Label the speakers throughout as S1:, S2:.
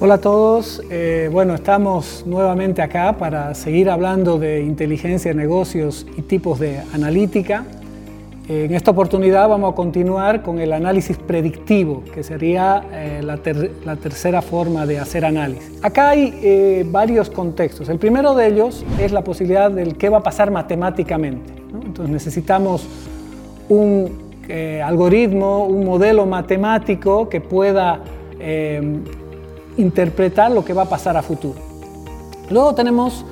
S1: Hola a todos, eh, bueno, estamos nuevamente acá para seguir hablando de inteligencia negocios y tipos de analítica. Eh, en esta oportunidad vamos a continuar con el análisis predictivo, que sería eh, la, tercera forma de hacer análisis. Acá hay varios contextos. El primero de ellos es la posibilidad del qué va a pasar matemáticamente. Entonces necesitamos un algoritmo, un modelo matemático que pueda interpretar lo que va a pasar a futuro. Luego tenemos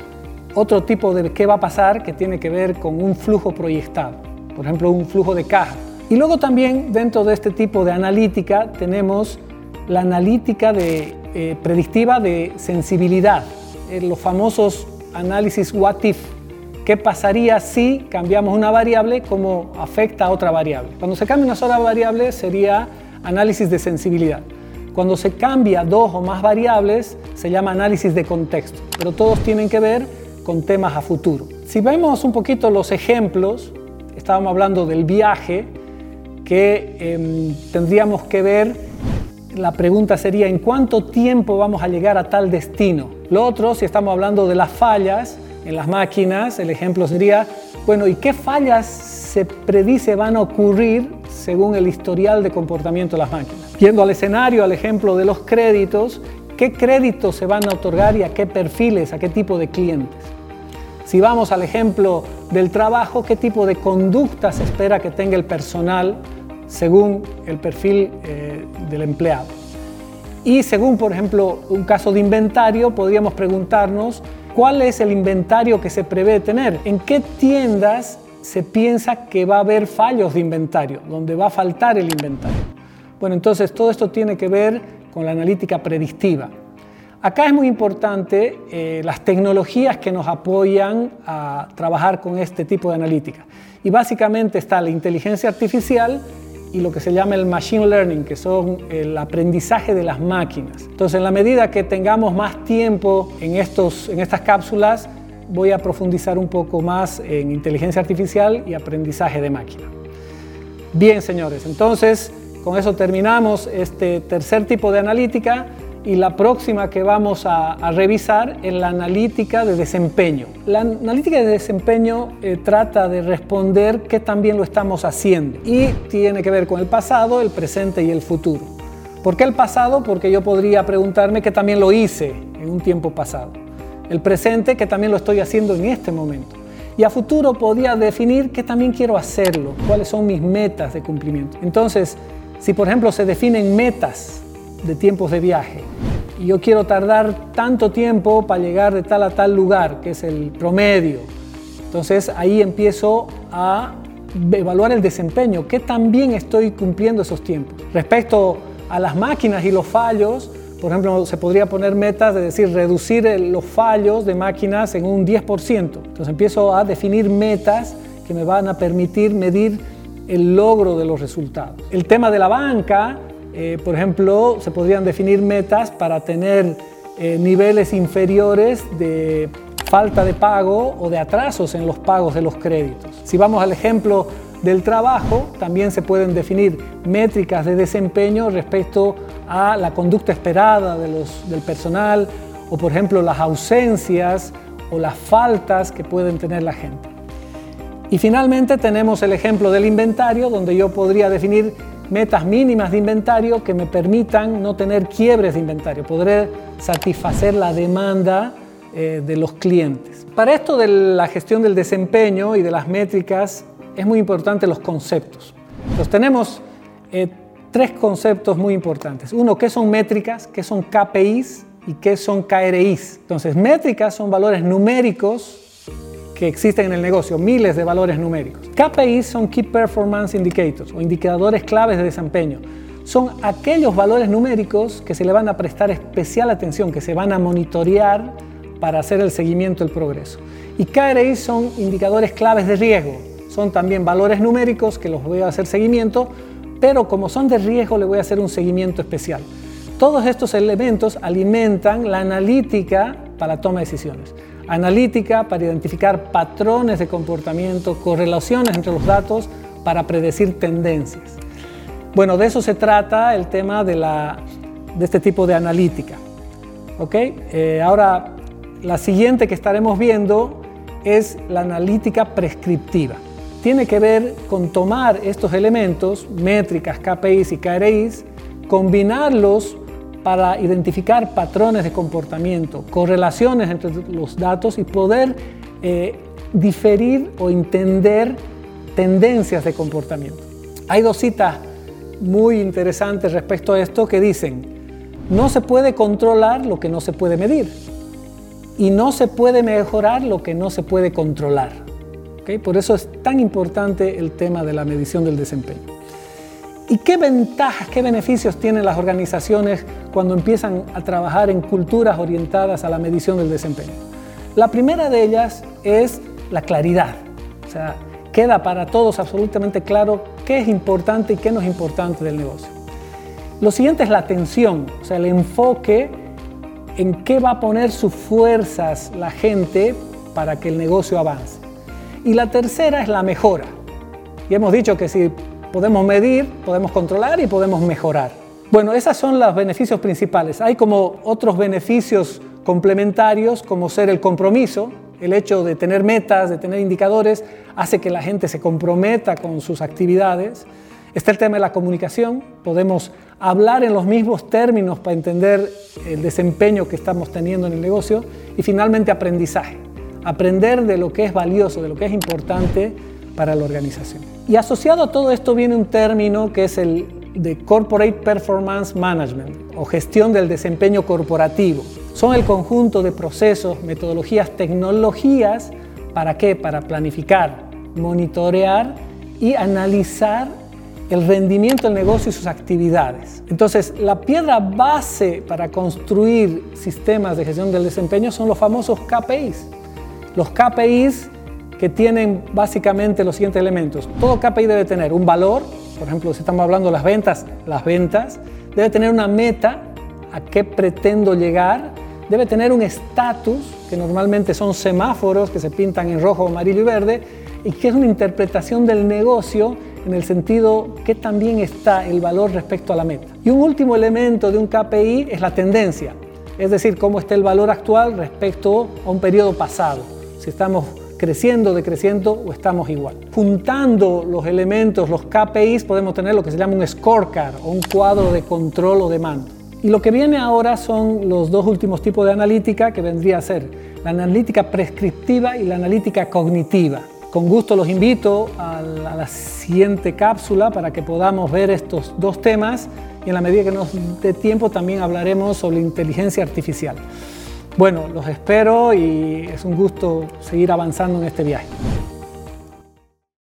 S1: otro tipo de qué va a pasar que tiene que ver con un flujo proyectado, por ejemplo un flujo de caja. Y luego también dentro de este tipo de analítica tenemos la analítica de, eh, predictiva de sensibilidad, eh, los famosos análisis what if. ¿Qué pasaría si cambiamos una variable, cómo afecta a otra variable? Cuando se cambia una sola variable sería análisis de sensibilidad. Cuando se cambia dos o más variables se llama análisis de contexto, pero todos tienen que ver con temas a futuro. Si vemos un poquito los ejemplos, estábamos hablando del viaje, que em, tendríamos que ver, la pregunta sería, ¿en cuánto tiempo vamos a llegar a tal destino? Lo otro, si estamos hablando de las fallas en las máquinas, el ejemplo sería, bueno, ¿y qué fallas se predice van a ocurrir según el historial de comportamiento de las máquinas? Yendo al escenario, al ejemplo de los créditos, ¿qué créditos se van a otorgar y a qué perfiles, a qué tipo de clientes? Si vamos al ejemplo del trabajo, ¿qué tipo de conducta se espera que tenga el personal según el perfil eh, del empleado? Y según, por ejemplo, un caso de inventario, podríamos preguntarnos cuál es el inventario que se prevé tener, en qué tiendas se piensa que va a haber fallos de inventario, donde va a faltar el inventario. Bueno, entonces todo esto tiene que ver con la analítica predictiva. Acá es muy importante eh, las tecnologías que nos apoyan a trabajar con este tipo de analítica. Y básicamente está la inteligencia artificial y lo que se llama el machine learning, que son el aprendizaje de las máquinas. Entonces, en la medida que tengamos más tiempo en, estos, en estas cápsulas, voy a profundizar un poco más en inteligencia artificial y aprendizaje de máquina. Bien, señores, entonces con eso terminamos este tercer tipo de analítica y la próxima que vamos a, revisar es la analítica de desempeño. La analítica de desempeño eh, trata de responder qué también lo estamos haciendo y tiene que ver con el pasado, el presente y el futuro. ¿Por qué el pasado? Porque yo podría preguntarme qué también lo hice en un tiempo pasado. El presente, que también lo estoy haciendo en este momento. Y a futuro podría definir qué también quiero hacerlo, cuáles son mis metas de cumplimiento. Entonces, si por ejemplo se definen metas de tiempos de viaje y yo quiero tardar tanto tiempo para llegar de tal a tal lugar, que es el promedio, entonces ahí empiezo a evaluar el desempeño, qué tan bien estoy cumpliendo esos tiempos. Respecto a las máquinas y los fallos, por ejemplo, se podría poner metas de decir reducir los fallos de máquinas en un 10%. Entonces empiezo a definir metas que me van a permitir medir el logro de los resultados. El tema de la banca, eh, por ejemplo, se podrían definir metas para tener eh, niveles inferiores de falta de pago o de atrasos en los pagos de los créditos. Si vamos al ejemplo del trabajo, también se pueden definir métricas de desempeño respecto a la conducta esperada del personal o, por ejemplo, las ausencias o las faltas que pueden tener la gente. Y finalmente tenemos el ejemplo del inventario, donde yo podría definir metas mínimas de inventario que me permitan no tener quiebres de inventario, poder satisfacer la demanda eh, de los clientes. Para esto de la gestión del desempeño y de las métricas es muy importante los conceptos. Entonces tenemos eh, tres conceptos muy importantes. Uno, ¿qué son métricas? ¿Qué son KPIs? ¿Y qué son KRIs? Entonces, métricas son valores numéricos que existen en el negocio, miles de valores numéricos. KPIs son Key Performance Indicators o indicadores claves de desempeño. Son aquellos valores numéricos que se le van a prestar especial atención, que se van a monitorear para hacer el seguimiento del progreso. Y KRIs son indicadores claves de riesgo. Son también valores numéricos que los voy a hacer seguimiento, pero como son de riesgo le voy a hacer un seguimiento especial. Todos estos elementos alimentan la analítica para la toma de decisiones analítica para identificar patrones de comportamiento, correlaciones entre los datos para predecir tendencias. Bueno, de eso se trata el tema de, la, de este tipo de analítica. ¿Ok? Eh, ahora, la siguiente que estaremos viendo es la analítica prescriptiva. Tiene que ver con tomar estos elementos, métricas, KPIs y KRIs, combinarlos para identificar patrones de comportamiento, correlaciones entre los datos y poder eh, diferir o entender tendencias de comportamiento. Hay dos citas muy interesantes respecto a esto que dicen, no se puede controlar lo que no se puede medir y no se puede mejorar lo que no se puede controlar. Por eso es tan importante el tema de la medición del desempeño. ¿Y qué ventajas, qué beneficios tienen las organizaciones cuando empiezan a trabajar en culturas orientadas a la medición del desempeño? La primera de ellas es la claridad. O sea, queda para todos absolutamente claro qué es importante y qué no es importante del negocio. Lo siguiente es la atención, o sea, el enfoque en qué va a poner sus fuerzas la gente para que el negocio avance. Y la tercera es la mejora. Y hemos dicho que si podemos medir, podemos controlar y podemos mejorar. Bueno, esos son los beneficios principales. Hay como otros beneficios complementarios como ser el compromiso, el hecho de tener metas, de tener indicadores, hace que la gente se comprometa con sus actividades. Está el tema de la comunicación, podemos hablar en los mismos términos para entender el desempeño que estamos teniendo en el negocio y finalmente aprendizaje, aprender de lo que es valioso, de lo que es importante para la organización. Y asociado a todo esto viene un término que es el de Corporate Performance Management o gestión del desempeño corporativo. Son el conjunto de procesos, metodologías, tecnologías, ¿para qué? Para planificar, monitorear y analizar el rendimiento del negocio y sus actividades. Entonces, la piedra base para construir sistemas de gestión del desempeño son los famosos KPIs. Los KPIs que tienen básicamente los siguientes elementos. Todo KPI debe tener un valor, por ejemplo, si estamos hablando de las ventas, las ventas, debe tener una meta, a qué pretendo llegar, debe tener un estatus, que normalmente son semáforos que se pintan en rojo, amarillo y verde, y que es una interpretación del negocio en el sentido que también está el valor respecto a la meta. Y un último elemento de un KPI es la tendencia, es decir, cómo está el valor actual respecto a un periodo pasado. Si estamos creciendo, decreciendo o estamos igual. Juntando los elementos, los KPIs, podemos tener lo que se llama un scorecard o un cuadro de control o de mando. Y lo que viene ahora son los dos últimos tipos de analítica que vendría a ser la analítica prescriptiva y la analítica cognitiva. Con gusto los invito a la, siguiente cápsula para que podamos ver estos dos temas y en la medida que nos dé tiempo también hablaremos sobre inteligencia artificial. Bueno, los espero y es un gusto seguir avanzando en este viaje.